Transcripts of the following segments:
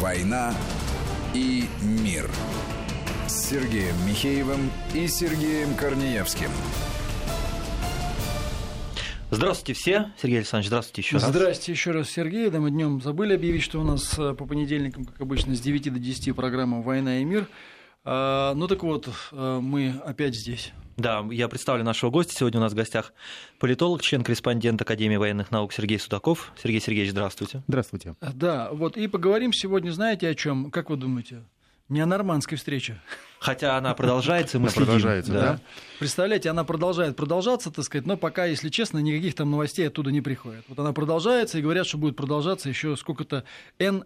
«Война и мир» с Сергеем Михеевым и Сергеем Корнеевским. Здравствуйте все. Сергей Александрович, здравствуйте еще раз. Здравствуйте еще раз, Сергей. Да, мы днем забыли объявить, что у нас э, по понедельникам, как обычно, с 9 до 10 программа «Война и мир». А, ну так вот, э, мы опять здесь. Да, я представлю нашего гостя. Сегодня у нас в гостях политолог, член-корреспондент Академии военных наук Сергей Судаков. Сергей Сергеевич, здравствуйте. Здравствуйте. Да, вот и поговорим сегодня, знаете, о чем? Как вы думаете? Не о нормандской встрече. Хотя она продолжается, мы она следим. Продолжается, да. да. Представляете, она продолжает продолжаться, так сказать, но пока, если честно, никаких там новостей оттуда не приходит. Вот она продолжается, и говорят, что будет продолжаться еще сколько-то n,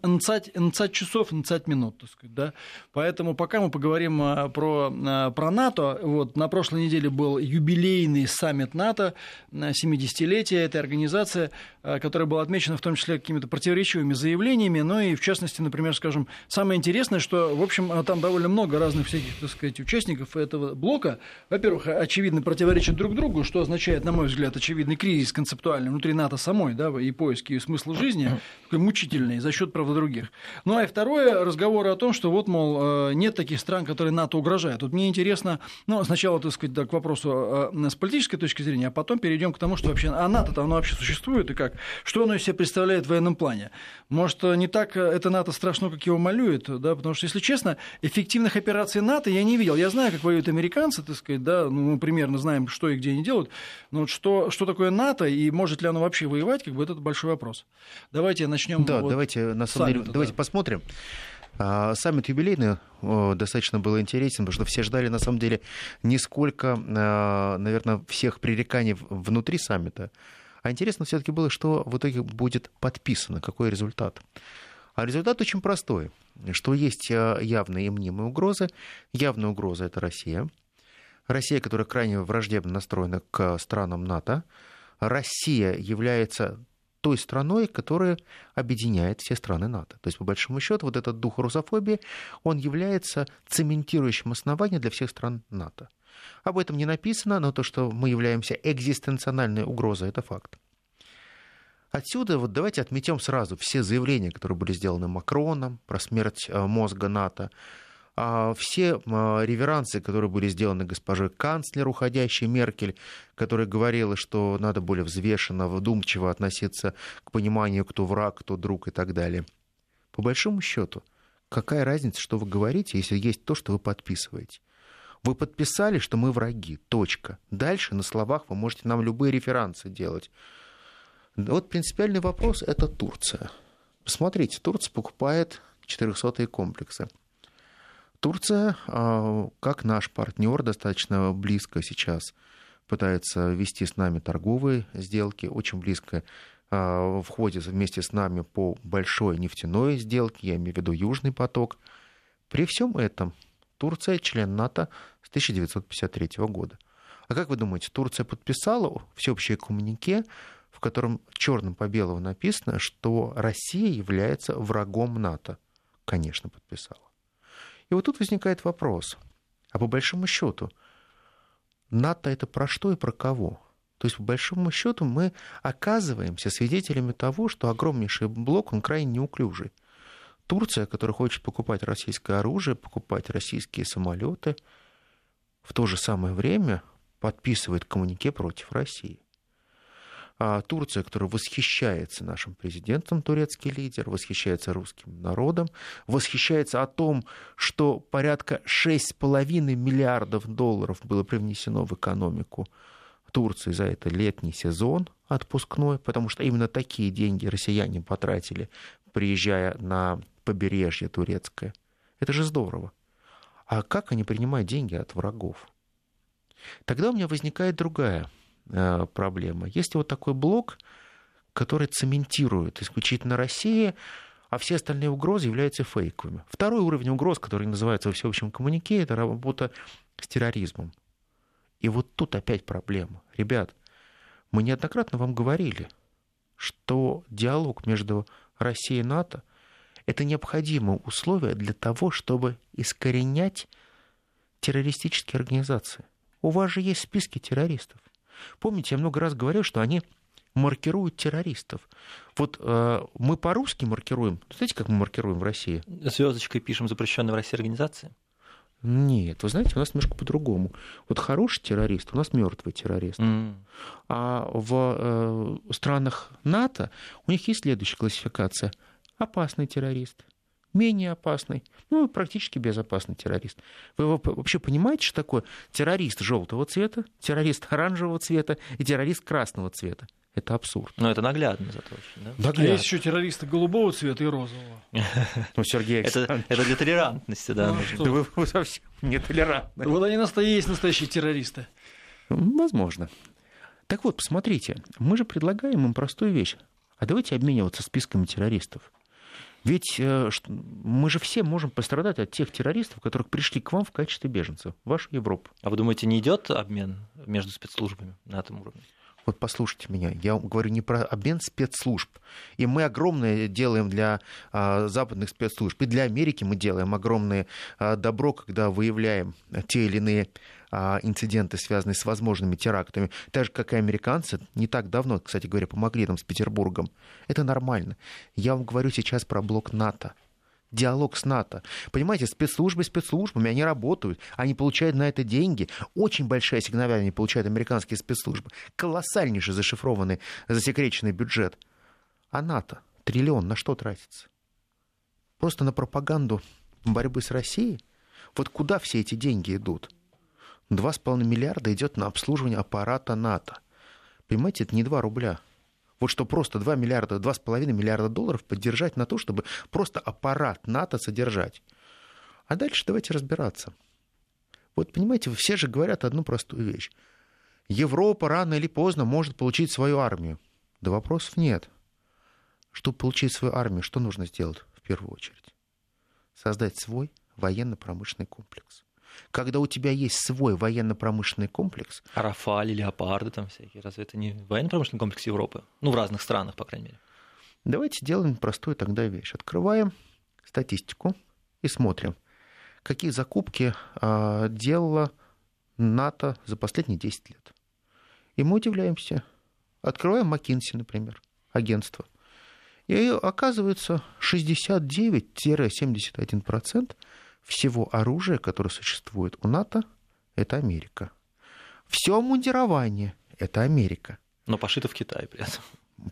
часов, n минут, так сказать, да. Поэтому пока мы поговорим а, про, а, про НАТО. Вот на прошлой неделе был юбилейный саммит НАТО, 70-летие этой организации, а, которая была отмечена в том числе какими-то противоречивыми заявлениями, но и, в частности, например, скажем, самое интересное, что, в общем, там довольно много разных всяких всяких, так сказать, участников этого блока, во-первых, очевидно противоречат друг другу, что означает, на мой взгляд, очевидный кризис концептуальный внутри НАТО самой, да, и поиски смысла жизни, такой мучительный за счет правда других. Ну, а и второе, разговоры о том, что вот, мол, э, нет таких стран, которые НАТО угрожают. Вот мне интересно, ну, сначала, так сказать, да, к вопросу э, с политической точки зрения, а потом перейдем к тому, что вообще, а НАТО-то оно вообще существует и как? Что оно из себя представляет в военном плане? Может, не так это НАТО страшно, как его малюет, да, потому что, если честно, эффективных операций НАТО я не видел. Я знаю, как воюют американцы, так сказать, да, ну, мы примерно знаем, что и где они делают, но вот что, что такое НАТО и может ли оно вообще воевать, как бы это большой вопрос. Давайте начнем. Да, вот давайте, на самом деле, давайте посмотрим. А, саммит юбилейный достаточно был интересен, потому что все ждали, на самом деле, не сколько, а, наверное, всех пререканий внутри саммита, а интересно все-таки было, что в итоге будет подписано, какой результат. А результат очень простой, что есть э, явные и мнимые угрозы. Явная угроза — это Россия. Россия, которая крайне враждебно настроена к странам НАТО. Россия является той страной, которая объединяет все страны НАТО. То есть, по большому счету, вот этот дух русофобии, он является цементирующим основанием для всех стран НАТО. Об этом не написано, но то, что мы являемся экзистенциональной угрозой, это факт. Отсюда вот давайте отметим сразу все заявления, которые были сделаны Макроном про смерть э, мозга НАТО, а все э, реверансы, которые были сделаны госпожой канцлер, уходящей Меркель, которая говорила, что надо более взвешенно, вдумчиво относиться к пониманию, кто враг, кто друг и так далее. По большому счету, какая разница, что вы говорите, если есть то, что вы подписываете? Вы подписали, что мы враги. Точка. Дальше на словах вы можете нам любые реферансы делать. Вот принципиальный вопрос – это Турция. Посмотрите, Турция покупает 400-е комплексы. Турция, а, как наш партнер, достаточно близко сейчас пытается вести с нами торговые сделки, очень близко а, входит вместе с нами по большой нефтяной сделке, я имею в виду Южный поток. При всем этом Турция член НАТО с 1953 года. А как вы думаете, Турция подписала всеобщее коммунике в котором черным по белому написано, что Россия является врагом НАТО. Конечно, подписала. И вот тут возникает вопрос. А по большому счету, НАТО это про что и про кого? То есть, по большому счету, мы оказываемся свидетелями того, что огромнейший блок, он крайне неуклюжий. Турция, которая хочет покупать российское оружие, покупать российские самолеты, в то же самое время подписывает коммунике против России. А Турция, которая восхищается нашим президентом, турецкий лидер, восхищается русским народом, восхищается о том, что порядка 6,5 миллиардов долларов было привнесено в экономику Турции за это летний сезон отпускной, потому что именно такие деньги россияне потратили, приезжая на побережье турецкое. Это же здорово. А как они принимают деньги от врагов? Тогда у меня возникает другая проблема. Есть вот такой блок, который цементирует исключительно Россия, а все остальные угрозы являются фейковыми. Второй уровень угроз, который называется во всеобщем коммунике, это работа с терроризмом. И вот тут опять проблема. Ребят, мы неоднократно вам говорили, что диалог между Россией и НАТО – это необходимое условие для того, чтобы искоренять террористические организации. У вас же есть списки террористов. Помните, я много раз говорил, что они маркируют террористов. Вот э, мы по-русски маркируем. Знаете, как мы маркируем в России? Звездочкой пишем запрещенные в России организации. Нет, вы знаете, у нас немножко по-другому. Вот хороший террорист, у нас мертвый террорист. Mm. А в э, странах НАТО у них есть следующая классификация: опасный террорист, менее опасный, ну практически безопасный террорист. Вы вообще понимаете, что такое террорист желтого цвета, террорист оранжевого цвета и террорист красного цвета? Это абсурд. Но это наглядно зато очень, да? Наглядно. А есть еще террористы голубого цвета и розового. Ну, Сергей это, это для толерантности, да. Ну, да вы, вы совсем нетолерантны. Вот они настоящие, есть настоящие террористы. Возможно. Так вот, посмотрите, мы же предлагаем им простую вещь. А давайте обмениваться списками террористов. Ведь э, мы же все можем пострадать от тех террористов, которые пришли к вам в качестве беженцев, в вашу Европу. А вы думаете, не идет обмен между спецслужбами на этом уровне? Вот послушайте меня, я говорю не про обмен спецслужб. И мы огромное делаем для а, западных спецслужб. И для Америки мы делаем огромное а, добро, когда выявляем те или иные а, инциденты, связанные с возможными терактами. Так же, как и американцы, не так давно, кстати говоря, помогли нам с Петербургом. Это нормально. Я вам говорю сейчас про блок НАТО диалог с НАТО. Понимаете, спецслужбы спецслужбами, они работают, они получают на это деньги. Очень большая сигнал они получают американские спецслужбы. Колоссальнейший зашифрованный, засекреченный бюджет. А НАТО триллион на что тратится? Просто на пропаганду борьбы с Россией? Вот куда все эти деньги идут? 2,5 миллиарда идет на обслуживание аппарата НАТО. Понимаете, это не 2 рубля. Вот что просто 2 миллиарда, 2,5 миллиарда долларов поддержать на то, чтобы просто аппарат НАТО содержать. А дальше давайте разбираться. Вот понимаете, все же говорят одну простую вещь. Европа рано или поздно может получить свою армию. Да вопросов нет. Чтобы получить свою армию, что нужно сделать в первую очередь? Создать свой военно-промышленный комплекс когда у тебя есть свой военно-промышленный комплекс. А Рафали, леопарды там всякие, разве это не военно-промышленный комплекс Европы? Ну, в разных странах, по крайней мере. Давайте сделаем простую тогда вещь. Открываем статистику и смотрим, какие закупки а, делала НАТО за последние 10 лет. И мы удивляемся. Открываем McKinsey, например, агентство. И оказывается, 69-71% всего оружия, которое существует у НАТО, это Америка. Все мундирование – это Америка. Но пошито в Китае при этом.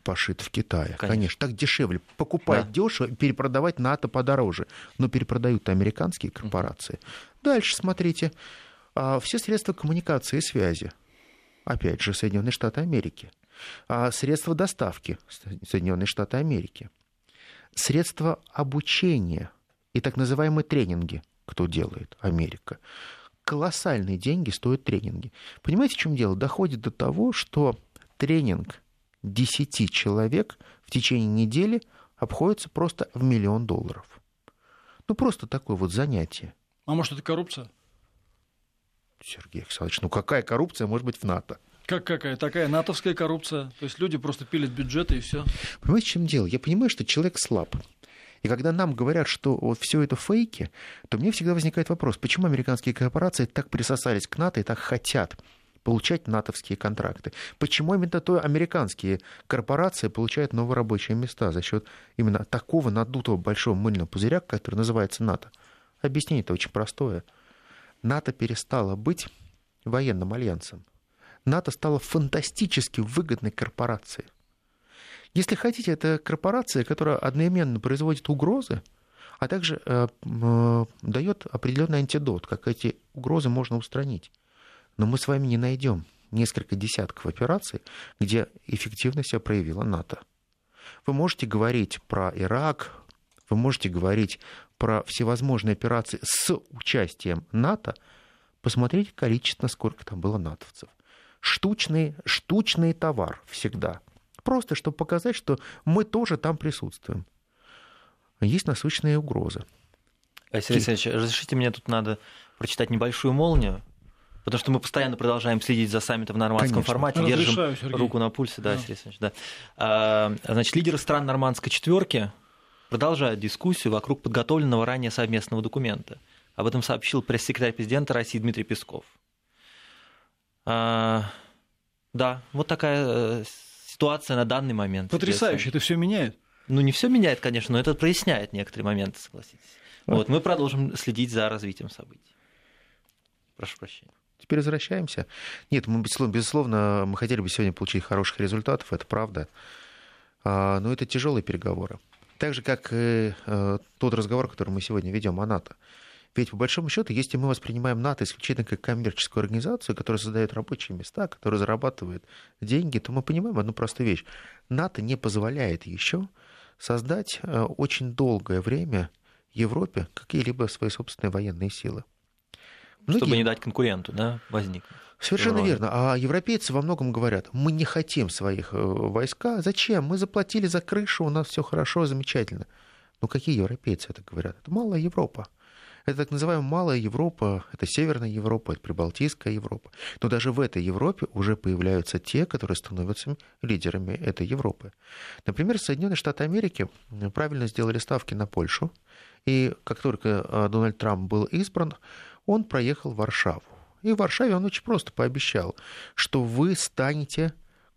Пошито в Китае, конечно. конечно. Так дешевле. Покупать да. дешево, перепродавать НАТО подороже. Но перепродают американские корпорации. Дальше смотрите. А, все средства коммуникации и связи. Опять же, Соединенные Штаты Америки. А, средства доставки. Соединенные Штаты Америки. Средства обучения – и так называемые тренинги, кто делает, Америка. Колоссальные деньги стоят тренинги. Понимаете, в чем дело? Доходит до того, что тренинг 10 человек в течение недели обходится просто в миллион долларов. Ну, просто такое вот занятие. А может, это коррупция? Сергей Александрович, ну какая коррупция может быть в НАТО? Как какая? Такая натовская коррупция. То есть люди просто пилят бюджеты и все. Понимаете, в чем дело? Я понимаю, что человек слаб. И когда нам говорят, что вот все это фейки, то мне всегда возникает вопрос, почему американские корпорации так присосались к НАТО и так хотят получать натовские контракты. Почему именно то американские корпорации получают новые рабочие места за счет именно такого надутого большого мыльного пузыря, который называется НАТО? Объяснение это очень простое. НАТО перестало быть военным альянсом. НАТО стало фантастически выгодной корпорацией. Если хотите, это корпорация, которая одновременно производит угрозы, а также э, э, дает определенный антидот, как эти угрозы можно устранить. Но мы с вами не найдем несколько десятков операций, где эффективность себя проявила НАТО. Вы можете говорить про Ирак, вы можете говорить про всевозможные операции с участием НАТО, посмотрите количество, сколько там было натовцев. Штучный, штучный товар всегда – Просто, чтобы показать, что мы тоже там присутствуем. Есть насущные угрозы. Сергей Алексеевич, разрешите мне тут надо прочитать небольшую молнию, потому что мы постоянно продолжаем следить за саммитом в нормандском Конечно. формате, держим Сергей. руку на пульсе, да, да. Сергей Алексеевич, да. А, значит, лидеры стран нормандской четверки продолжают дискуссию вокруг подготовленного ранее совместного документа. Об этом сообщил пресс-секретарь президента России Дмитрий Песков. А, да, вот такая э, ситуация на данный момент. Потрясающе, это все меняет. Ну, не все меняет, конечно, но это проясняет некоторые моменты, согласитесь. Вот, мы продолжим следить за развитием событий. Прошу прощения. Теперь возвращаемся. Нет, мы, безусловно, мы хотели бы сегодня получить хороших результатов, это правда. А, но это тяжелые переговоры. Так же, как и э, тот разговор, который мы сегодня ведем о НАТО. Ведь, по большому счету, если мы воспринимаем НАТО исключительно как коммерческую организацию, которая создает рабочие места, которая зарабатывает деньги, то мы понимаем одну простую вещь. НАТО не позволяет еще создать э, очень долгое время Европе какие-либо свои собственные военные силы. Многие... Чтобы не дать конкуренту да, возникнуть. Совершенно верно. А европейцы во многом говорят, мы не хотим своих э, войска. Зачем? Мы заплатили за крышу, у нас все хорошо, замечательно. Но какие европейцы это говорят? Это малая Европа. Это так называемая малая Европа, это Северная Европа, это Прибалтийская Европа. Но даже в этой Европе уже появляются те, которые становятся лидерами этой Европы. Например, Соединенные Штаты Америки правильно сделали ставки на Польшу, и как только э, Дональд Трамп был избран, он проехал в Варшаву. И в Варшаве он очень просто пообещал, что вы станете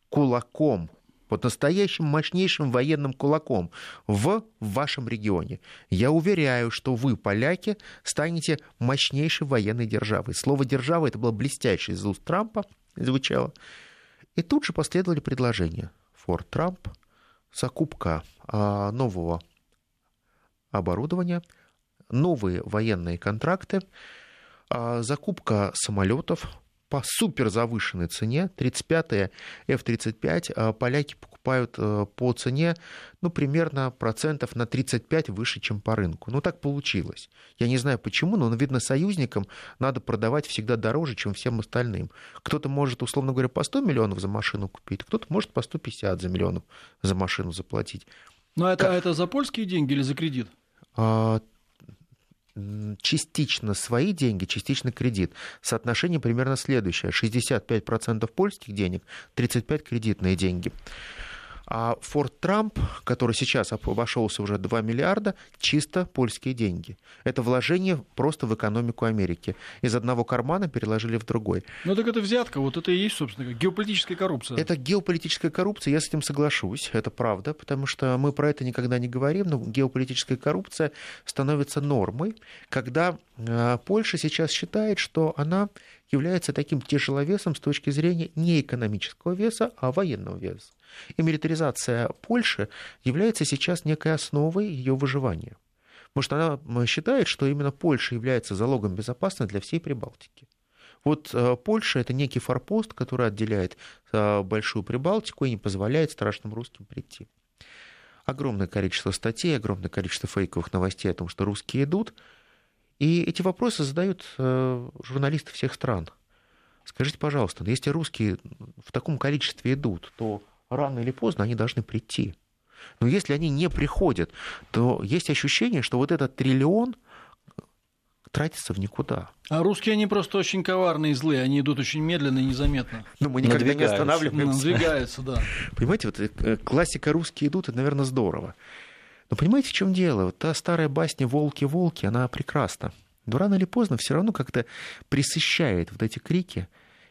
кулаком, вот настоящим мощнейшим военным кулаком в вашем регионе. Я уверяю, что вы, поляки, станете мощнейшей военной державой. Слово «держава» это было блестяще из уст Трампа, звучало. И тут же последовали предложения. Форт Трамп, закупка а, нового оборудования, новые военные контракты, а, закупка самолетов по супер завышенной цене. 35-е F-35 а, поляки покупают а, по цене, ну, примерно процентов на 35 выше, чем по рынку. Ну, так получилось. Я не знаю почему, но, видно, союзникам надо продавать всегда дороже, чем всем остальным. Кто-то может, условно говоря, по 100 миллионов за машину купить, кто-то может по 150 за миллионов за машину заплатить. Но это, как... это за польские деньги или за кредит? Частично свои деньги, частично кредит. Соотношение примерно следующее. 65% польских денег, 35% кредитные деньги. А Форд Трамп, который сейчас обошелся уже 2 миллиарда, чисто польские деньги. Это вложение просто в экономику Америки. Из одного кармана переложили в другой. Ну так это взятка, вот это и есть, собственно, геополитическая коррупция. Это геополитическая коррупция, я с этим соглашусь, это правда, потому что мы про это никогда не говорим, но геополитическая коррупция становится нормой, когда э, Польша сейчас считает, что она является таким тяжеловесом с точки зрения не экономического веса, а военного веса. И милитаризация Польши является сейчас некой основой ее выживания. Потому что она считает, что именно Польша является залогом безопасности для всей Прибалтики. Вот э, Польша это некий форпост, который отделяет э, Большую Прибалтику и не позволяет страшным русским прийти. Огромное количество статей, огромное количество фейковых новостей о том, что русские идут – и эти вопросы задают э, журналисты всех стран. Скажите, пожалуйста, если русские в таком количестве идут, то рано или поздно они должны прийти. Но если они не приходят, то есть ощущение, что вот этот триллион тратится в никуда. А русские, они просто очень коварные и злые, они идут очень медленно и незаметно. Ну, мы никогда не останавливаемся. Надвигаются, да. Понимаете, вот э, классика «русские идут» — это, наверное, здорово. Но понимаете, в чем дело? Вот та старая басня «Волки-волки», она прекрасна. Но рано или поздно все равно как-то присыщает вот эти крики,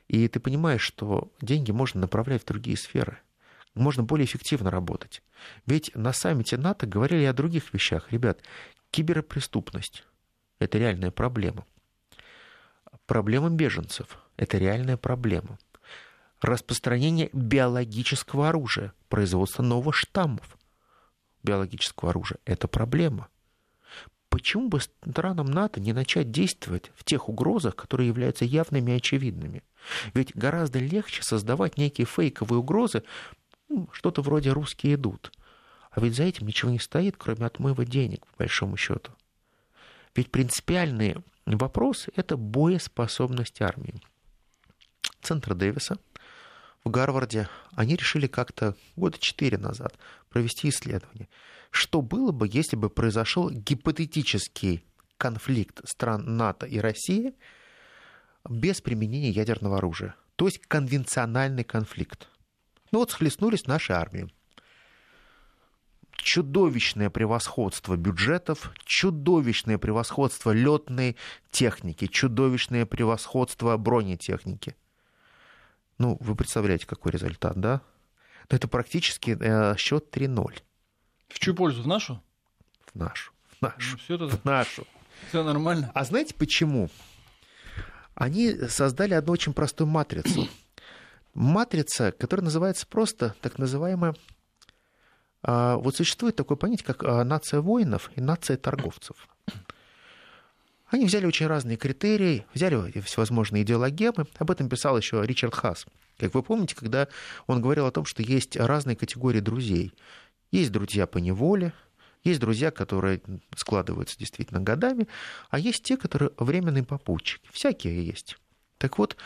и ты понимаешь, что деньги можно направлять в другие сферы. Можно более эффективно работать. Ведь на саммите НАТО говорили о других вещах. Ребят, киберпреступность – это реальная проблема. Проблема беженцев – это реальная проблема. Распространение биологического оружия, производство новых штаммов биологического оружия. Это проблема. Почему бы странам НАТО не начать действовать в тех угрозах, которые являются явными и очевидными? Ведь гораздо легче создавать некие фейковые угрозы, что-то вроде «русские идут». А ведь за этим ничего не стоит, кроме отмыва денег, по большому счету. Ведь принципиальный вопрос – это боеспособность армии. Центр Дэвиса – в Гарварде, они решили как-то года четыре назад провести исследование. Что было бы, если бы произошел гипотетический конфликт стран НАТО и России без применения ядерного оружия? То есть конвенциональный конфликт. Ну вот схлестнулись наши армии. Чудовищное превосходство бюджетов, чудовищное превосходство летной техники, чудовищное превосходство бронетехники – ну, вы представляете, какой результат, да? то это практически э, счет 3-0. В чью пользу? В нашу? В нашу. В нашу. Ну, все это... В нашу. Все нормально. А знаете почему? Они создали одну очень простую матрицу. Матрица, которая называется просто так называемая... А, вот существует такое понятие, как а, нация воинов и нация торговцев. Они взяли очень разные критерии, взяли всевозможные идеологемы. Об этом писал еще Ричард Хас. Как вы помните, когда он говорил о том, что есть разные категории друзей. Есть друзья по неволе, есть друзья, которые складываются действительно годами, а есть те, которые временные попутчики. Всякие есть. Так вот,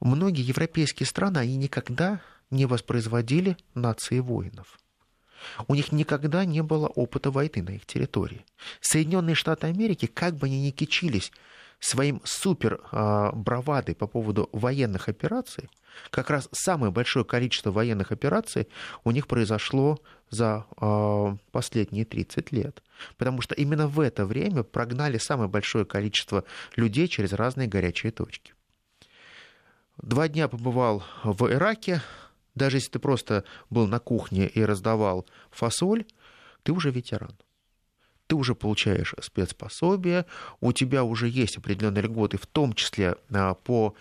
многие европейские страны, они никогда не воспроизводили нации воинов. У них никогда не было опыта войны на их территории. Соединенные Штаты Америки, как бы они ни кичились своим супер а, бравадой по поводу военных операций, как раз самое большое количество военных операций у них произошло за э, последние 30 лет. Потому что именно в это время прогнали самое большое количество людей через разные горячие точки. Два дня побывал в Ираке. Даже если ты просто был на кухне и раздавал фасоль, ты уже ветеран ты уже получаешь спецпособие, у тебя уже есть определенные льготы, в том числе а, по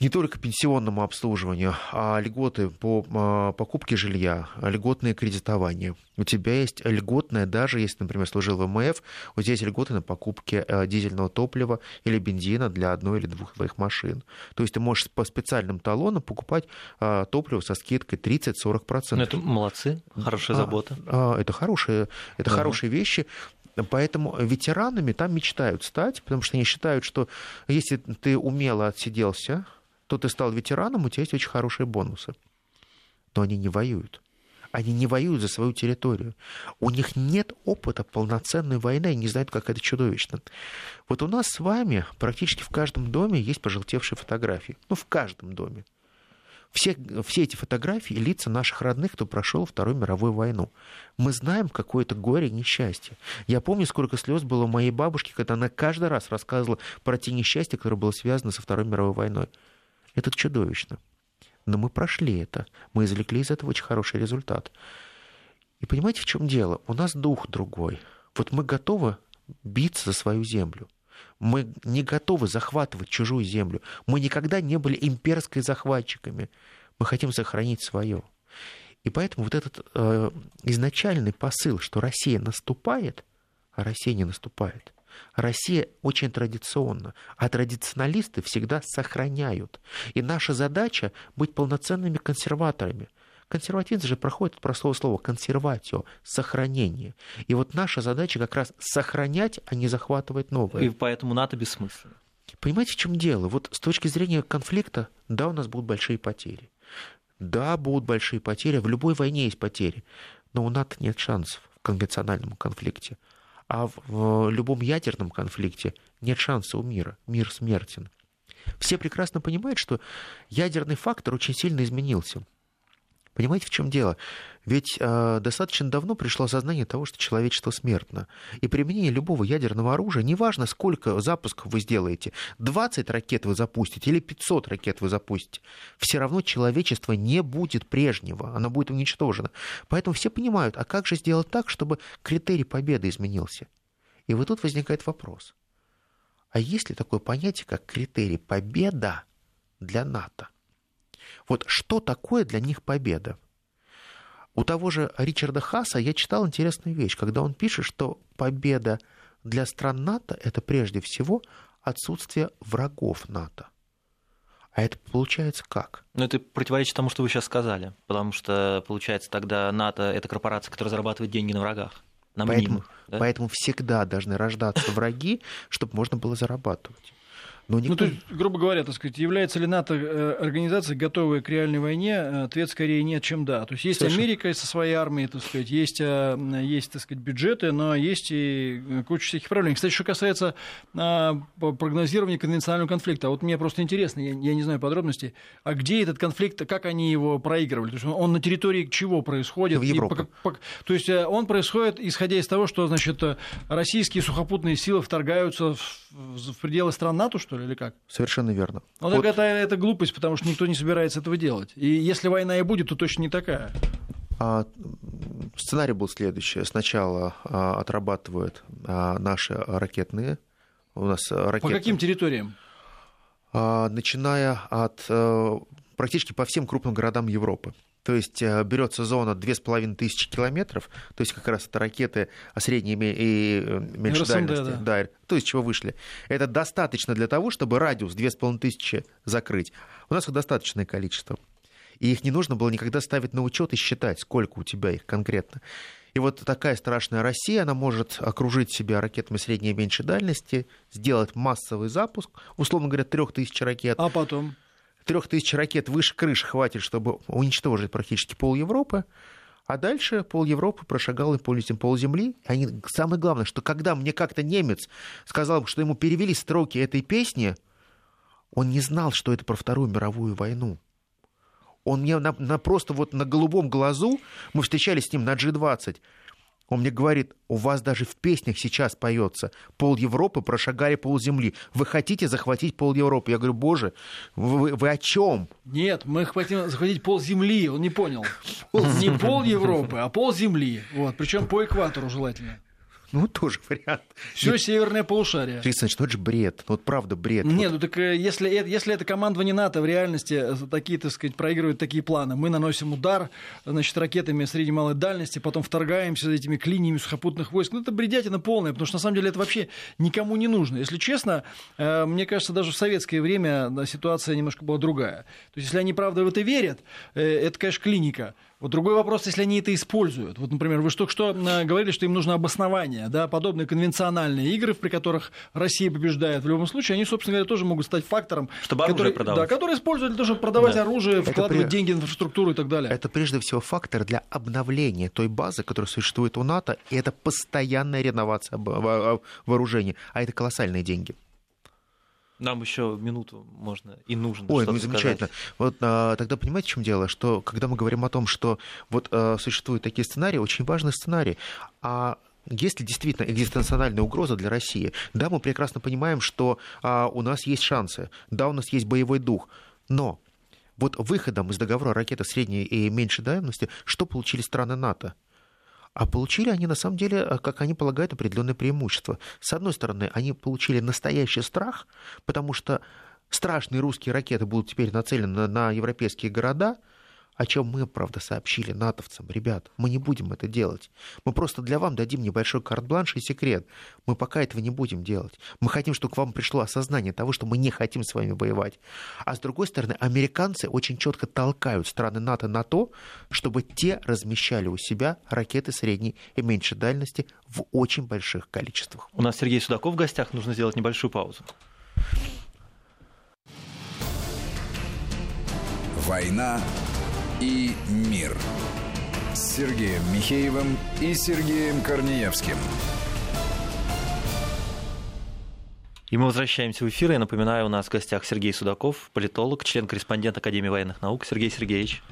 не только пенсионному обслуживанию, а льготы по а, покупке жилья, льготное кредитование. У тебя есть льготное, даже если, например, служил в МФ, у тебя есть льготы на покупке э, дизельного топлива или бензина для одной или двух твоих машин. То есть ты можешь по специальным талонам покупать а, топливо со скидкой 30-40%. Ну, это молодцы, хорошая забота. Это хорошие, это да. хорошие вещи. Поэтому ветеранами там мечтают стать, потому что они считают, что если ты умело отсиделся, то ты стал ветераном, у тебя есть очень хорошие бонусы. Но они не воюют. Они не воюют за свою территорию. У них нет опыта полноценной войны, они не знают, как это чудовищно. Вот у нас с вами практически в каждом доме есть пожелтевшие фотографии. Ну, в каждом доме. Все, все эти фотографии лица наших родных, кто прошел Вторую мировую войну. Мы знаем какое-то горе и несчастье. Я помню, сколько слез было у моей бабушки, когда она каждый раз рассказывала про те несчастья, которые было связано со Второй мировой войной. Это чудовищно. Но мы прошли это. Мы извлекли из этого очень хороший результат. И понимаете, в чем дело? У нас дух другой. Вот мы готовы биться за свою землю. Мы не готовы захватывать чужую землю. Мы никогда не были имперской захватчиками. Мы хотим сохранить свое. И поэтому вот этот э, изначальный посыл, что Россия наступает, а Россия не наступает, Россия очень традиционна, а традиционалисты всегда сохраняют. И наша задача быть полноценными консерваторами. Консерватизм же проходит от простого слова консерватио, сохранение. И вот наша задача как раз сохранять, а не захватывать новое. И поэтому НАТО бессмысленно. Понимаете, в чем дело? Вот с точки зрения конфликта, да, у нас будут большие потери. Да, будут большие потери. В любой войне есть потери. Но у НАТО нет шансов в конвенциональном конфликте. А в любом ядерном конфликте нет шанса у мира. Мир смертен. Все прекрасно понимают, что ядерный фактор очень сильно изменился. Понимаете, в чем дело? Ведь э, достаточно давно пришло осознание того, что человечество смертно. И применение любого ядерного оружия, неважно, сколько запусков вы сделаете, 20 ракет вы запустите или 500 ракет вы запустите, все равно человечество не будет прежнего, оно будет уничтожено. Поэтому все понимают, а как же сделать так, чтобы критерий победы изменился? И вот тут возникает вопрос. А есть ли такое понятие, как критерий победа для НАТО? Вот что такое для них победа? У того же Ричарда Хаса я читал интересную вещь, когда он пишет, что победа для стран НАТО это прежде всего отсутствие врагов НАТО. А это получается как? Ну, это противоречит тому, что вы сейчас сказали. Потому что, получается, тогда НАТО – это корпорация, которая зарабатывает деньги на врагах. На поэтому, да? поэтому всегда должны рождаться враги, чтобы можно было зарабатывать. Но никто... Ну, то есть, грубо говоря, так сказать, является ли НАТО э, организацией, готовой к реальной войне? Ответ скорее нет, чем да. То есть есть Слушай... Америка со своей армией, так сказать, есть, э, есть так сказать, бюджеты, но есть и куча всяких проблем. Кстати, что касается а, прогнозирования конвенционального конфликта, вот мне просто интересно, я, я не знаю подробностей, а где этот конфликт, как они его проигрывали? То есть он на территории чего происходит? В Европе. По, по, то есть э, он происходит, исходя из того, что, значит, российские сухопутные силы вторгаются в, в пределы стран НАТО, что что ли, или как? Совершенно верно. Ну, вот. так это, это глупость, потому что никто не собирается этого делать. И если война и будет, то точно не такая. А, сценарий был следующий. Сначала а, отрабатывают а, наши ракетные. У нас ракеты... По каким территориям? А, начиная от а, практически по всем крупным городам Европы. То есть э, берется зона 2500 километров, то есть как раз это ракеты средней и э, меньшей РСМД, дальности, да. да, то есть чего вышли. Это достаточно для того, чтобы радиус 2500 закрыть. У нас их достаточное количество. И их не нужно было никогда ставить на учет и считать, сколько у тебя их конкретно. И вот такая страшная Россия, она может окружить себя ракетами средней и меньшей дальности, сделать массовый запуск, условно говоря, 3000 ракет. А потом? Трех тысяч ракет выше крыши хватит, чтобы уничтожить практически пол Европы. А дальше пол Европы прошагал и полностью пол земли. Они, самое главное, что когда мне как-то немец сказал, что ему перевели строки этой песни, он не знал, что это про Вторую мировую войну. Он мне на, на просто вот на голубом глазу, мы встречались с ним на G20, он мне говорит, у вас даже в песнях сейчас поется, пол Европы прошагали пол земли. Вы хотите захватить пол Европы? Я говорю, боже, вы, вы о чем? Нет, мы хотим захватить пол земли, он не понял. Не пол Европы, а пол земли. Вот, причем по экватору желательно. Ну, тоже вариант. Все северное полушарие. Александрович, ну это же бред. Вот правда бред. Нет, вот. ну так э, если, если это командование НАТО в реальности э, такие, так сказать, проигрывают такие планы, мы наносим удар, значит, ракетами средней малой дальности, потом вторгаемся этими клиниями сухопутных войск. Ну, это бредятина полная, потому что, на самом деле, это вообще никому не нужно. Если честно, э, мне кажется, даже в советское время ситуация немножко была другая. То есть, если они, правда, в это верят, это, конечно, клиника. Вот другой вопрос, если они это используют. Вот, например, вы только что э, говорили, что им нужно обоснование, да, подобные конвенциональные игры, при которых Россия побеждает. В любом случае, они, собственно говоря, тоже могут стать фактором, чтобы который, продавать. Да, который используют для того, чтобы продавать да. оружие, вкладывать при... деньги в инфраструктуру и так далее. Это прежде всего фактор для обновления той базы, которая существует у НАТО, и это постоянная реновация вооружений, а это колоссальные деньги. Нам еще минуту можно и нужно. Ой, ну замечательно. Сказать. Вот а, тогда понимаете, в чем дело? Что когда мы говорим о том, что вот а, существуют такие сценарии, очень важный сценарий. А есть ли действительно экзистенциональная угроза для России? Да, мы прекрасно понимаем, что а, у нас есть шансы, да, у нас есть боевой дух, но вот выходом из договора ракеты средней и меньшей дальности, что получили страны НАТО? А получили они, на самом деле, э, как они полагают, определенное преимущество. С одной стороны, они получили настоящий страх, потому что страшные русские ракеты будут теперь нацелены на европейские города – о чем мы, правда, сообщили натовцам. Ребят, мы не будем это делать. Мы просто для вам дадим небольшой карт-бланш и секрет. Мы пока этого не будем делать. Мы хотим, чтобы к вам пришло осознание того, что мы не хотим с вами воевать. А с другой стороны, американцы очень четко толкают страны НАТО на то, чтобы те размещали у себя ракеты средней и меньшей дальности в очень больших количествах. У нас Сергей Судаков в гостях. Нужно сделать небольшую паузу. Война и мир. С Сергеем Михеевым и Сергеем Корнеевским. И мы возвращаемся в эфир. Я напоминаю, у нас в гостях Сергей Судаков, политолог, член-корреспондент Академии военных наук. Сергей Сергеевич.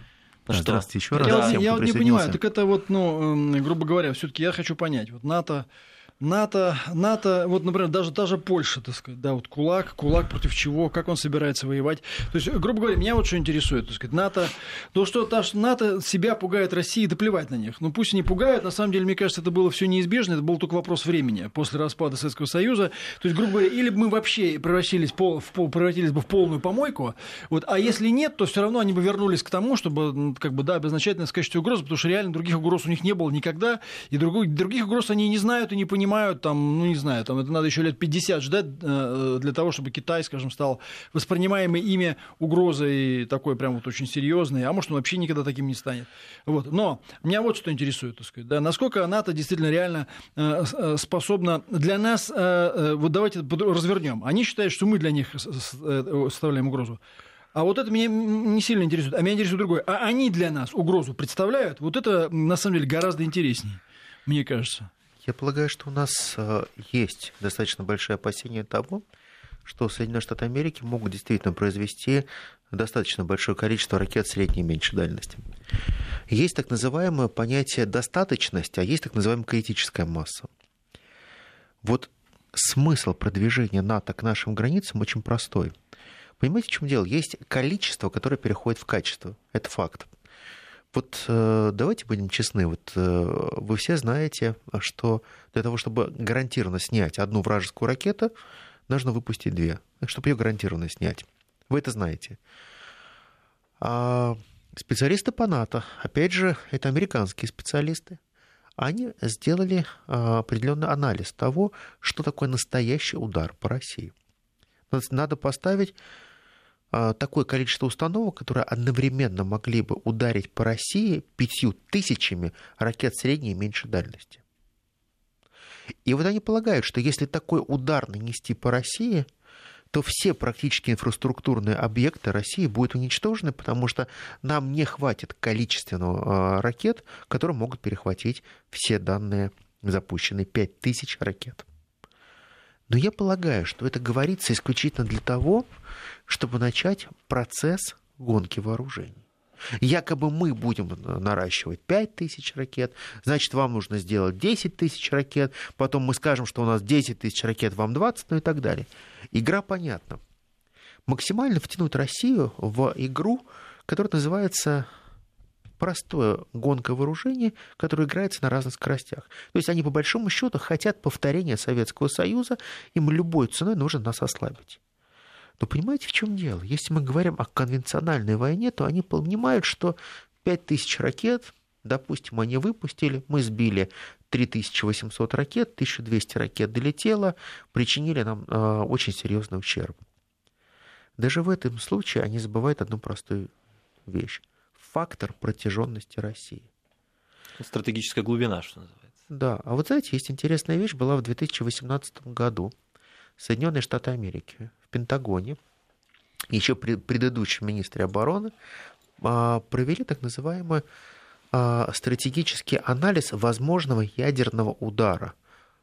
Ну Здравствуйте что? еще раз. Я, всем, я вот не понимаю, так это вот, ну, грубо говоря, все-таки я хочу понять. Вот НАТО НАТО, НАТО, вот, например, даже, даже Польша, так сказать, да, вот кулак, кулак против чего, как он собирается воевать. То есть, грубо говоря, меня вот что интересует, так сказать, НАТО, то, что НАТО себя пугает России, да плевать на них. Ну, пусть они пугают, на самом деле, мне кажется, это было все неизбежно, это был только вопрос времени после распада Советского Союза. То есть, грубо говоря, или бы мы вообще превратились, в, в, превратились бы в полную помойку, вот, а если нет, то все равно они бы вернулись к тому, чтобы, как бы, да, обозначательно сказать, что угроза, потому что реально других угроз у них не было никогда, и других, других угроз они не знают и не понимают, понимают, там, ну не знаю, там это надо еще лет 50 ждать э, для того, чтобы Китай, скажем, стал воспринимаемой ими угрозой такой прям вот очень серьезной, а может он вообще никогда таким не станет. Вот. Но меня вот что интересует, так сказать, да, насколько НАТО действительно реально э, э, способна для нас, вот давайте развернем. Они считают, что мы для них составляем угрозу. А вот это меня не сильно интересует. А меня интересует другое. А они для нас угрозу представляют? Вот это, на самом деле, гораздо интереснее, мне кажется. Я полагаю, что у нас э, есть достаточно большие опасения того, что Соединенные Штаты Америки могут действительно произвести достаточно большое количество ракет средней и меньшей дальности. Есть так называемое понятие достаточность, а есть так называемая критическая масса. Вот смысл продвижения НАТО к нашим границам очень простой. Понимаете, в чем дело? Есть количество, которое переходит в качество. Это факт. Вот э, давайте будем честны. Вот э, вы все знаете, что для того, чтобы гарантированно снять одну вражескую ракету, нужно выпустить две, чтобы ее гарантированно снять. Вы это знаете. А специалисты по НАТО, опять же, это американские специалисты, они сделали а, определенный анализ того, что такое настоящий удар по России. Надо поставить такое количество установок, которые одновременно могли бы ударить по России пятью тысячами ракет средней и меньшей дальности. И вот они полагают, что если такой удар нанести по России – то все практически инфраструктурные объекты России будут уничтожены, потому что нам не хватит количественного а, ракет, которые могут перехватить все данные запущенные 5000 ракет. Но я полагаю, что это говорится исключительно для того, чтобы начать процесс гонки вооружений. Якобы мы будем наращивать 5 тысяч ракет, значит, вам нужно сделать 10 тысяч ракет, потом мы скажем, что у нас 10 тысяч ракет, вам 20, ну и так далее. Игра понятна. Максимально втянуть Россию в игру, которая называется простая гонка вооружений, которая играется на разных скоростях. То есть они по большому счету хотят повторения Советского Союза, им любой ценой нужно нас ослабить. Но понимаете, в чем дело? Если мы говорим о конвенциональной войне, то они понимают, что 5000 ракет, допустим, они выпустили, мы сбили 3800 ракет, 1200 ракет долетело, причинили нам э, очень серьезный ущерб. Даже в этом случае они забывают одну простую вещь. Фактор протяженности России. Стратегическая глубина, что называется. Да, а вот знаете, есть интересная вещь, была в 2018 году. Соединенные Штаты Америки в Пентагоне, еще при предыдущем министре обороны, а, провели так называемый а, стратегический анализ возможного ядерного удара.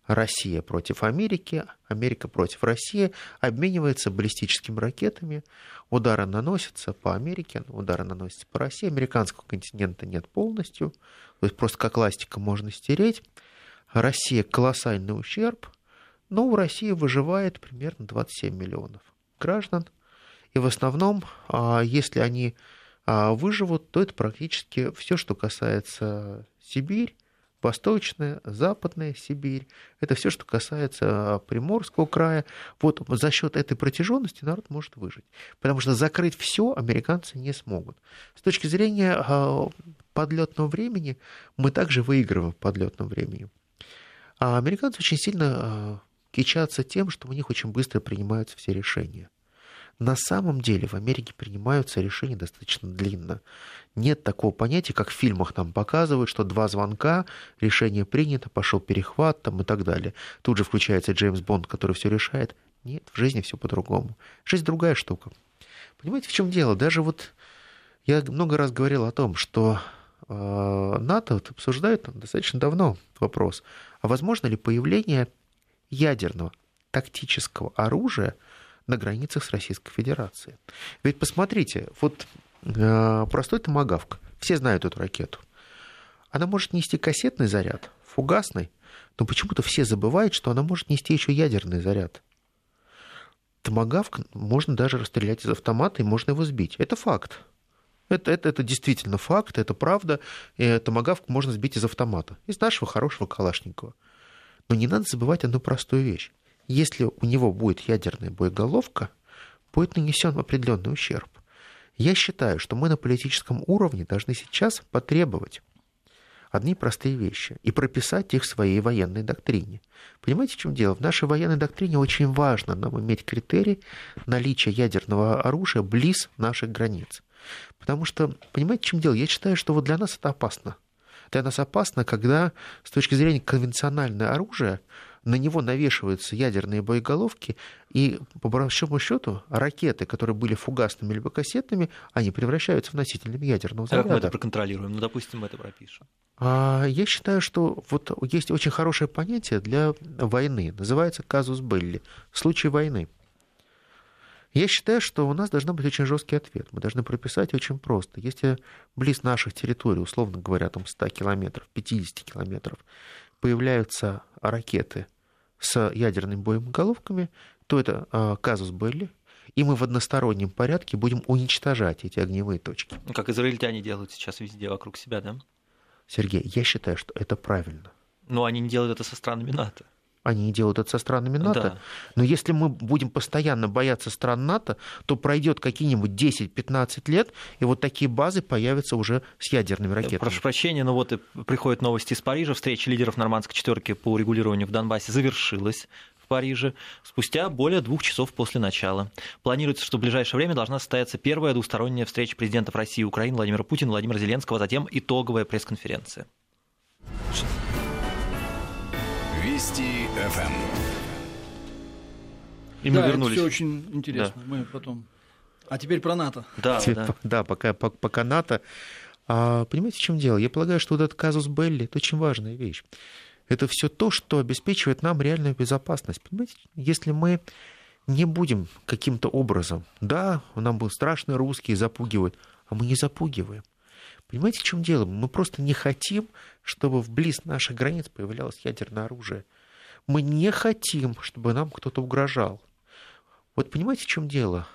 Россия против Америки, Америка против России, обменивается баллистическими ракетами, удары наносятся по Америке, удары наносятся по России, американского континента нет полностью, то есть просто как ластика можно стереть. Россия колоссальный ущерб, но у России выживает примерно 27 миллионов граждан. И в основном, а, если они а, выживут, то это практически все, что касается Сибирь, Восточная, Западная Сибирь. Это все, что касается Приморского края. Вот за счет этой протяженности народ может выжить. Потому что закрыть все американцы не смогут. С точки зрения а, подлетного времени мы также выигрываем в подлетном времени. А американцы очень сильно кичатся тем, что у них очень быстро принимаются все решения. На самом деле в Америке принимаются решения достаточно длинно. Нет такого понятия, как в фильмах нам показывают, что два звонка, решение принято, пошел перехват там, и так далее. Тут же включается Джеймс Бонд, который все решает. Нет, в жизни все по-другому. Жизнь другая штука. Понимаете, в чем дело? Даже вот я много раз говорил о том, что э, НАТО вот обсуждает достаточно давно вопрос, а возможно ли появление ядерного тактического оружия на границах с Российской Федерацией. Ведь посмотрите, вот э, простой томагавк, все знают эту ракету. Она может нести кассетный заряд, фугасный, но почему-то все забывают, что она может нести еще ядерный заряд. Томагавк можно даже расстрелять из автомата, и можно его сбить. Это факт. Это, это, это действительно факт, это правда. Томагавк можно сбить из автомата, из нашего хорошего Калашникова. Но не надо забывать одну простую вещь. Если у него будет ядерная боеголовка, будет нанесен определенный ущерб. Я считаю, что мы на политическом уровне должны сейчас потребовать одни простые вещи и прописать их в своей военной доктрине. Понимаете, в чем дело? В нашей военной доктрине очень важно нам иметь критерий наличия ядерного оружия близ наших границ. Потому что, понимаете, в чем дело? Я считаю, что вот для нас это опасно для нас опасно, когда с точки зрения конвенционального оружия на него навешиваются ядерные боеголовки, и по большому счету ракеты, которые были фугасными либо кассетными, они превращаются в носителями ядерного заряда. Как мы это проконтролируем? Ну, допустим, мы это пропишем. А, я считаю, что вот есть очень хорошее понятие для войны, называется казус белли, случай войны. Я считаю, что у нас должен быть очень жесткий ответ. Мы должны прописать очень просто. Если близ наших территорий, условно говоря, там 100 километров, 50 километров, появляются ракеты с ядерными боеголовками, то это э, казус Белли, и мы в одностороннем порядке будем уничтожать эти огневые точки. Ну, как израильтяне делают сейчас везде вокруг себя, да? Сергей, я считаю, что это правильно. Но они не делают это со странами НАТО они делают это со странами НАТО. Да. Но если мы будем постоянно бояться стран НАТО, то пройдет какие-нибудь 10-15 лет, и вот такие базы появятся уже с ядерными ракетами. Прошу прощения, но вот и приходят новости из Парижа. Встреча лидеров нормандской четверки по урегулированию в Донбассе завершилась. в Париже спустя более двух часов после начала. Планируется, что в ближайшее время должна состояться первая двусторонняя встреча президентов России и Украины Владимира Путина, Владимира Зеленского, а затем итоговая пресс-конференция. Вести ФМ. И мы да, вернулись. Это все очень интересно. Да. Мы потом. А теперь про НАТО. Да, да. да пока, пока НАТО. А, понимаете, в чем дело? Я полагаю, что вот этот казус Белли это очень важная вещь. Это все то, что обеспечивает нам реальную безопасность. Понимаете, если мы не будем каким-то образом, да, нам был страшный русский, запугивают, а мы не запугиваем. Понимаете, в чем дело? Мы просто не хотим, чтобы вблиз наших границ появлялось ядерное оружие. Мы не хотим, чтобы нам кто-то угрожал. Вот понимаете, в чем дело?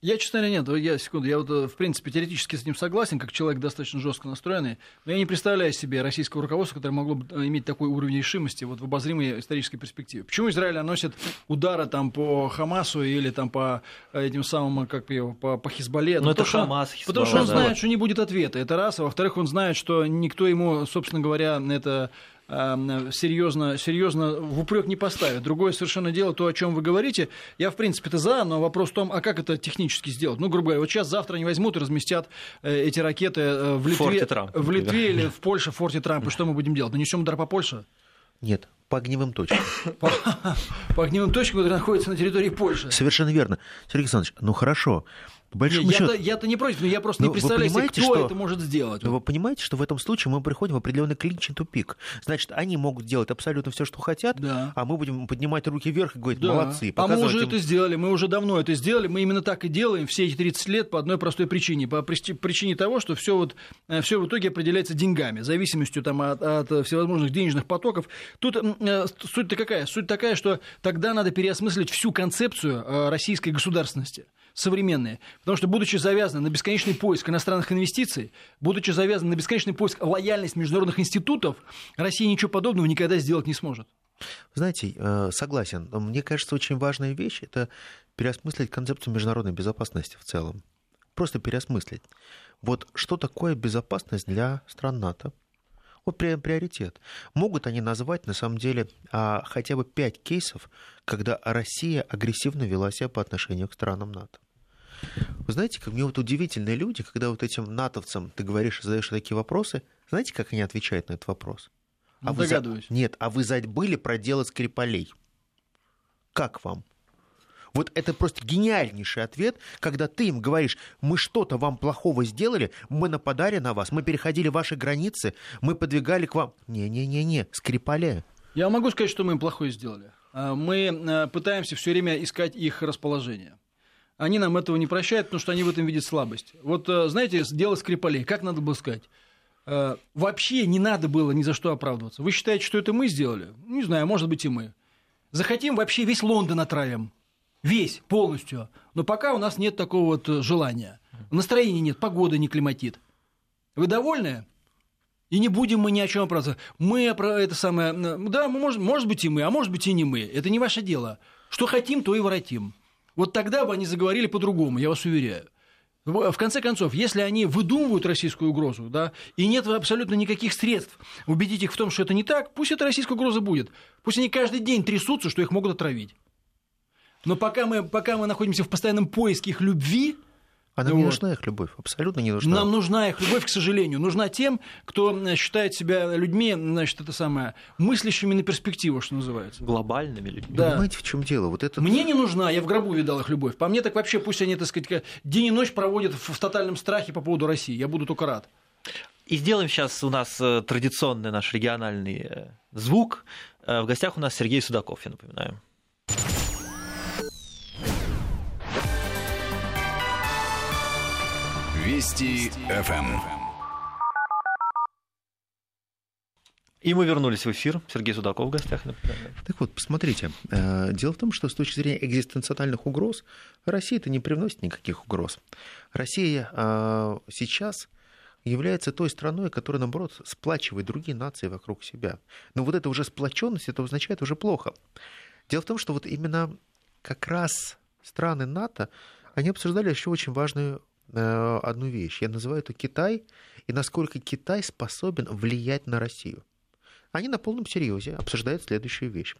Я, честно говоря, нет, я, секунду, я вот, э, в принципе, теоретически с ним согласен, как человек достаточно жестко настроенный, но я не представляю себе российского руководства, которое могло бы э, иметь такой уровень решимости вот в обозримой исторической перспективе. Почему Израиль наносит удары там по Хамасу или там по э, этим самым, как его, по, по Хизбалле? Ну, это Хамас, Хизбалла, Потому что он да. знает, что не будет ответа, это раз, а во-вторых, он знает, что никто ему, собственно говоря, это серьезно, серьезно в упрек не поставят. Другое совершенно дело, то, о чем вы говорите. Я, в принципе, это за, но вопрос в том, а как это технически сделать? Ну, грубо говоря, вот сейчас, завтра они возьмут и разместят э, эти ракеты э, в Литве, в Литве или в Польше, в форте Трампа. Что мы будем делать? Нанесем удар по Польше? Нет, по огневым точкам. По, по огневым точкам, которые находятся на территории Польши. Совершенно верно. Сергей Александрович, ну хорошо. По большому я-то, я-то не против, но я просто но не представляю себе, кто что, это может сделать. Но вы понимаете, что в этом случае мы приходим в определенный клиничный тупик. Значит, они могут делать абсолютно все, что хотят, да. а мы будем поднимать руки вверх и говорить, да. молодцы. А мы уже им... это сделали, мы уже давно это сделали, мы именно так и делаем все эти 30 лет по одной простой причине. По причине того, что все вот, э, все в итоге определяется деньгами, зависимостью там, от, от всевозможных денежных потоков. Тут э, суть-то какая? Суть такая, что тогда надо переосмыслить всю концепцию э, российской государственности современные. Потому что, будучи завязаны на бесконечный поиск иностранных инвестиций, будучи завязаны на бесконечный поиск лояльности международных институтов, Россия ничего подобного никогда сделать не сможет. Знаете, э, согласен. Мне кажется, очень важная вещь – это переосмыслить концепцию международной безопасности в целом. Просто переосмыслить. Вот что такое безопасность для стран НАТО? Вот приоритет. Могут они назвать, на самом деле, а, хотя бы пять кейсов, когда Россия агрессивно вела себя по отношению к странам НАТО. Вы знаете, как мне вот удивительные люди, когда вот этим натовцам ты говоришь задаешь такие вопросы, знаете, как они отвечают на этот вопрос? А вы за... Нет, а вы забыли про дело Скрипалей. Как вам? Вот это просто гениальнейший ответ, когда ты им говоришь, мы что-то вам плохого сделали, мы нападали на вас, мы переходили ваши границы, мы подвигали к вам... Не-не-не-не, Скрипаля. Я могу сказать, что мы им плохое сделали. А, мы э, пытаемся все время искать их расположение они нам этого не прощают, потому что они в этом видят слабость. Вот, э, знаете, дело Скрипалей, как надо было сказать? Э, вообще не надо было ни за что оправдываться. Вы считаете, что это мы сделали? Не знаю, может быть и мы. Захотим, вообще весь Лондон отравим. Весь, полностью. Но пока у нас нет такого вот э, желания. Настроения нет, погода не климатит. Вы довольны? И не будем мы ни о чем оправдываться. Мы про это самое... Да, может, может быть и мы, а может быть и не мы. Это не ваше дело. Что хотим, то и воротим. Вот тогда бы они заговорили по-другому, я вас уверяю. В конце концов, если они выдумывают российскую угрозу, да, и нет абсолютно никаких средств убедить их в том, что это не так, пусть эта российская угроза будет. Пусть они каждый день трясутся, что их могут отравить. Но пока мы, пока мы находимся в постоянном поиске их любви, она вот. не нужна их любовь, абсолютно не нужна. Нам нужна их любовь, к сожалению. Нужна тем, кто считает себя людьми, значит, это самое, мыслящими на перспективу, что называется. Глобальными людьми. Да. Понимаете, в чем дело? Вот это... Мне не нужна, я в гробу видал их любовь. По мне так вообще пусть они, так сказать, день и ночь проводят в тотальном страхе по поводу России. Я буду только рад. И сделаем сейчас у нас э, традиционный наш региональный э, звук. Э, в гостях у нас Сергей Судаков, я напоминаю. Вести ФМ. И мы вернулись в эфир. Сергей Судаков в гостях. Так вот, посмотрите. Э, дело в том, что с точки зрения экзистенциальных угроз, Россия это не привносит никаких угроз. Россия э, сейчас является той страной, которая, наоборот, сплачивает другие нации вокруг себя. Но вот эта уже сплоченность, это означает уже плохо. Дело в том, что вот именно как раз страны НАТО, они обсуждали еще очень важную одну вещь. Я называю это Китай, и насколько Китай способен влиять на Россию они на полном серьезе обсуждают следующую вещь.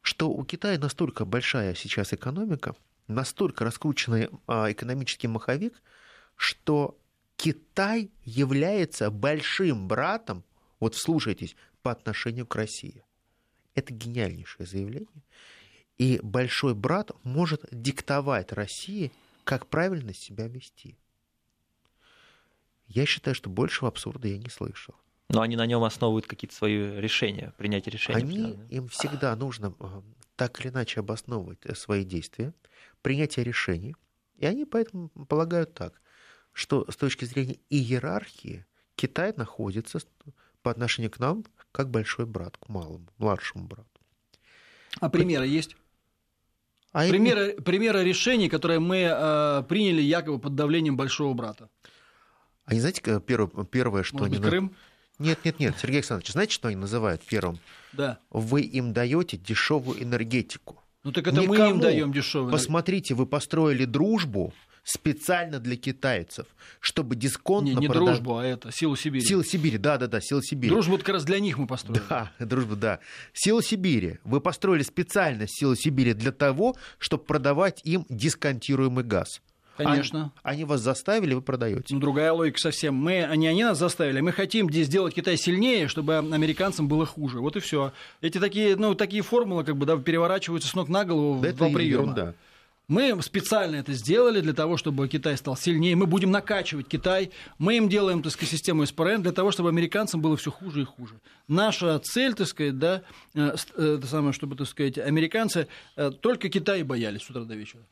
Что у Китая настолько большая сейчас экономика, настолько раскрученный а, экономический маховик, что Китай является большим братом, вот вслушайтесь, по отношению к России. Это гениальнейшее заявление. И большой брат может диктовать России, как правильно себя вести. Я считаю, что большего абсурда я не слышал. Но они на нем основывают какие-то свои решения, принятие решений. Они, им всегда нужно э, так или иначе обосновывать э, свои действия, принятие решений. И они поэтому полагают так, что с точки зрения иерархии Китай находится по отношению к нам как большой брат, к малому, младшему брату. А примеры есть? А примеры, это... примеры решений, которые мы э, приняли якобы под давлением большого брата. А не знаете, первое, первое что Может они... Быть, Крым? Нет, нет, нет, Сергей Александрович, знаете, что они называют первым? Да. Вы им даете дешевую энергетику. Ну так это Никому. мы им даем дешевую. Посмотрите, вы построили дружбу специально для китайцев, чтобы дисконтно... Не, не продав... дружбу, а это силу Сибири. Сила Сибири, да-да-да, сила Сибири. Дружбу как раз для них мы построили. Да, дружбу, да. Сила Сибири. Вы построили специально силу Сибири для того, чтобы продавать им дисконтируемый газ. Конечно. Они, они вас заставили, вы продаете. Ну, другая логика совсем. Мы, они, они нас заставили. Мы хотим здесь сделать Китай сильнее, чтобы американцам было хуже. Вот и все. Эти такие, ну, такие формулы как бы да, переворачиваются с ног на голову да в два приема. Ерунда. Мы специально это сделали для того, чтобы Китай стал сильнее. Мы будем накачивать Китай. Мы им делаем, так сказать, систему СПРН для того, чтобы американцам было все хуже и хуже. Наша цель, так сказать, да, э, э, это самое, чтобы, так сказать, американцы э, только Китай боялись с утра до вечера.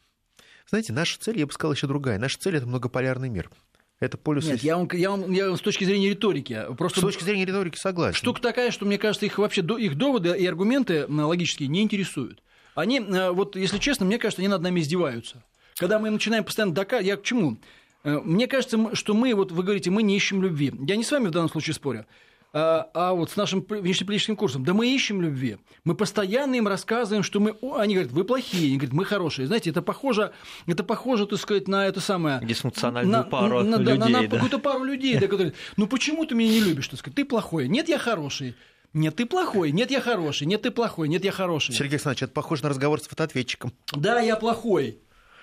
Знаете, наша цель, я бы сказал, еще другая. Наша цель это многополярный мир. Это полюс... Нет, я вам, я, вам, я вам с точки зрения риторики. Просто... С точки зрения риторики согласен. Штука такая, что, мне кажется, их вообще их доводы и аргументы логические не интересуют. Они, э, вот если честно, мне кажется, они над нами издеваются. Когда мы начинаем постоянно доказывать... Я к чему? Э, мне кажется, что мы, вот вы говорите, мы не ищем любви. Я не с вами в данном случае спорю. А, а вот с нашим внешнеполитическим курсом, да мы ищем любви. Мы постоянно им рассказываем, что мы... Они говорят, вы плохие, они говорят, мы хорошие. Знаете, это похоже, это похоже, так сказать, на это самое... Дисфункциональную на, пару на, людей. На, на, на да. какую-то пару людей, да, которые... Ну почему ты меня не любишь? Так сказать, ты плохой. Нет, я хороший. Нет, ты плохой. Нет, я хороший. Нет, ты плохой. Нет, я хороший. Сергей Александрович, это похоже на разговор с фотоответчиком. Да, я плохой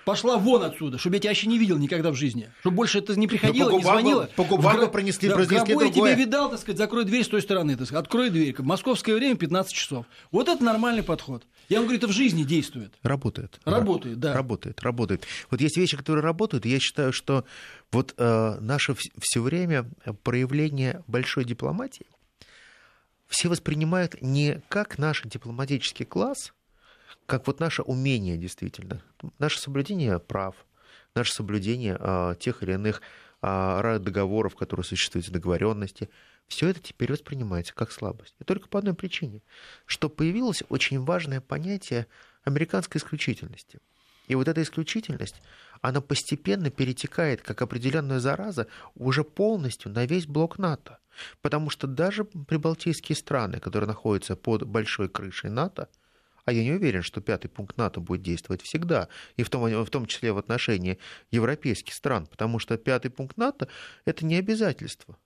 пошла вон отсюда, чтобы я тебя вообще не видел никогда в жизни. Чтобы больше это не приходило, не звонило. По губам в... пронесли, да, произнесли другое. я тебя видал, так сказать, закрой дверь с той стороны, так сказать, открой дверь. Московское время 15 часов. Вот это нормальный подход. Я вам говорю, это в жизни действует. Работает. Работает, да. Работает, работает. Вот есть вещи, которые работают, и я считаю, что вот э, наше все время проявление большой дипломатии все воспринимают не как наш дипломатический класс – как вот наше умение действительно, наше соблюдение прав, наше соблюдение а, тех или иных а, договоров, которые существуют, договоренности, все это теперь воспринимается как слабость. И только по одной причине, что появилось очень важное понятие американской исключительности. И вот эта исключительность, она постепенно перетекает, как определенная зараза, уже полностью на весь блок НАТО. Потому что даже прибалтийские страны, которые находятся под большой крышей НАТО, а я не уверен, что пятый пункт НАТО будет действовать всегда, и в том, в том числе в отношении европейских стран, потому что пятый пункт НАТО – это не обязательство,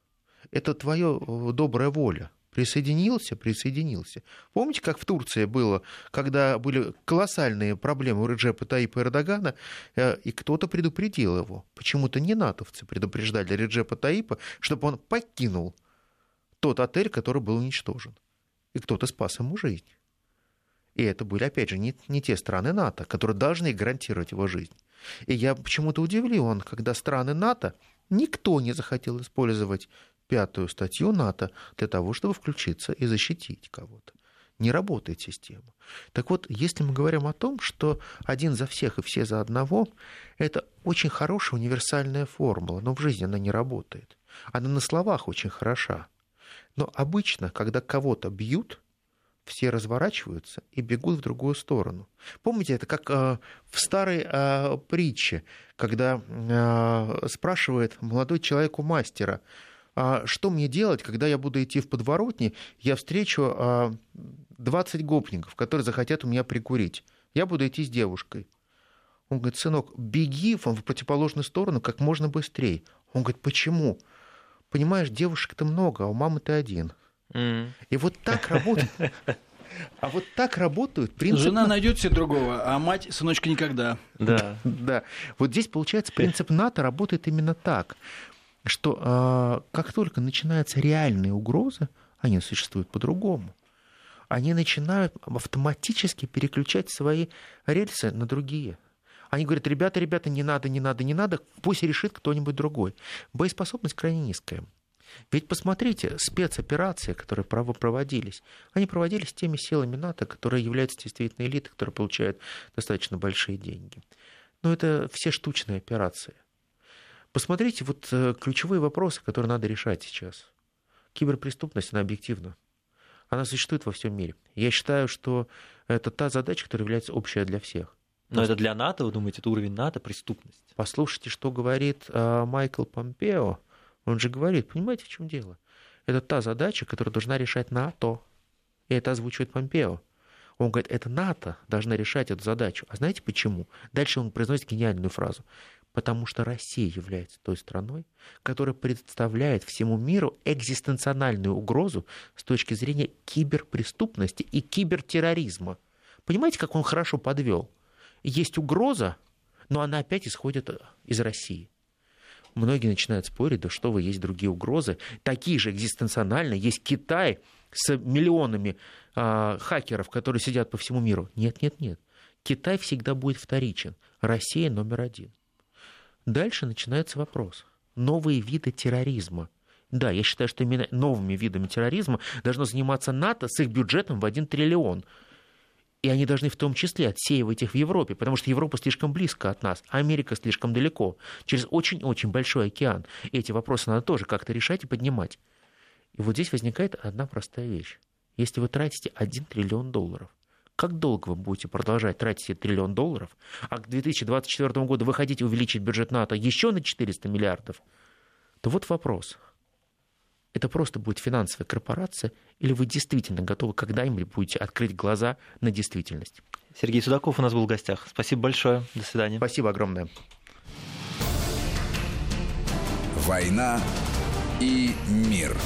это твоя э, добрая воля. Присоединился, присоединился. Помните, как в Турции было, когда были колоссальные проблемы у Реджепа Таипа Эрдогана, э, и кто-то предупредил его. Почему-то не натовцы предупреждали Реджепа Таипа, чтобы он покинул тот отель, который был уничтожен. И кто-то спас ему жизнь. И это были, опять же, не, не те страны НАТО, которые должны гарантировать его жизнь. И я почему-то удивлен, когда страны НАТО, никто не захотел использовать пятую статью НАТО для того, чтобы включиться и защитить кого-то. Не работает система. Так вот, если мы говорим о том, что один за всех и все за одного, это очень хорошая универсальная формула, но в жизни она не работает. Она на словах очень хороша. Но обычно, когда кого-то бьют, все разворачиваются и бегут в другую сторону. Помните, это как э, в старой э, притче, когда э, спрашивает молодой человек у мастера, что мне делать, когда я буду идти в подворотне, я встречу э, 20 гопников, которые захотят у меня прикурить. Я буду идти с девушкой. Он говорит, сынок, беги в противоположную сторону как можно быстрее. Он говорит, почему? Понимаешь, девушек-то много, а у мамы ты один. Mm. И вот так работает. А вот так работают принципы... Жена найдет себе другого, а мать, сыночка, никогда. Да. да. Вот здесь, получается, принцип НАТО работает именно так, что э, как только начинаются реальные угрозы, они существуют по-другому. Они начинают автоматически переключать свои рельсы на другие. Они говорят, ребята, ребята, не надо, не надо, не надо, пусть решит кто-нибудь другой. Боеспособность крайне низкая. Ведь посмотрите, спецоперации, которые проводились, они проводились теми силами НАТО, которые являются действительно элитой, которые получают достаточно большие деньги. Но это все штучные операции. Посмотрите, вот э, ключевые вопросы, которые надо решать сейчас. Киберпреступность, она объективна. Она существует во всем мире. Я считаю, что это та задача, которая является общая для всех. Но это для НАТО, вы думаете, это уровень НАТО, преступность? Послушайте, что говорит э, Майкл Помпео он же говорит, понимаете, в чем дело? Это та задача, которую должна решать НАТО. И это озвучивает Помпео. Он говорит, это НАТО должна решать эту задачу. А знаете почему? Дальше он произносит гениальную фразу. Потому что Россия является той страной, которая представляет всему миру экзистенциональную угрозу с точки зрения киберпреступности и кибертерроризма. Понимаете, как он хорошо подвел? Есть угроза, но она опять исходит из России многие начинают спорить, да что вы, есть другие угрозы. Такие же экзистенциональные. Есть Китай с миллионами э, хакеров, которые сидят по всему миру. Нет, нет, нет. Китай всегда будет вторичен. Россия номер один. Дальше начинается вопрос. Новые виды терроризма. Да, я считаю, что именно новыми видами терроризма должно заниматься НАТО с их бюджетом в 1 триллион. И они должны в том числе отсеивать их в Европе, потому что Европа слишком близко от нас, а Америка слишком далеко, через очень-очень большой океан. И эти вопросы надо тоже как-то решать и поднимать. И вот здесь возникает одна простая вещь. Если вы тратите 1 триллион долларов, как долго вы будете продолжать тратить этот триллион долларов, а к 2024 году вы хотите увеличить бюджет НАТО еще на 400 миллиардов, то вот вопрос – это просто будет финансовая корпорация, или вы действительно готовы когда-нибудь будете открыть глаза на действительность? Сергей Судаков у нас был в гостях. Спасибо большое. До свидания. Спасибо огромное. «Война и мир».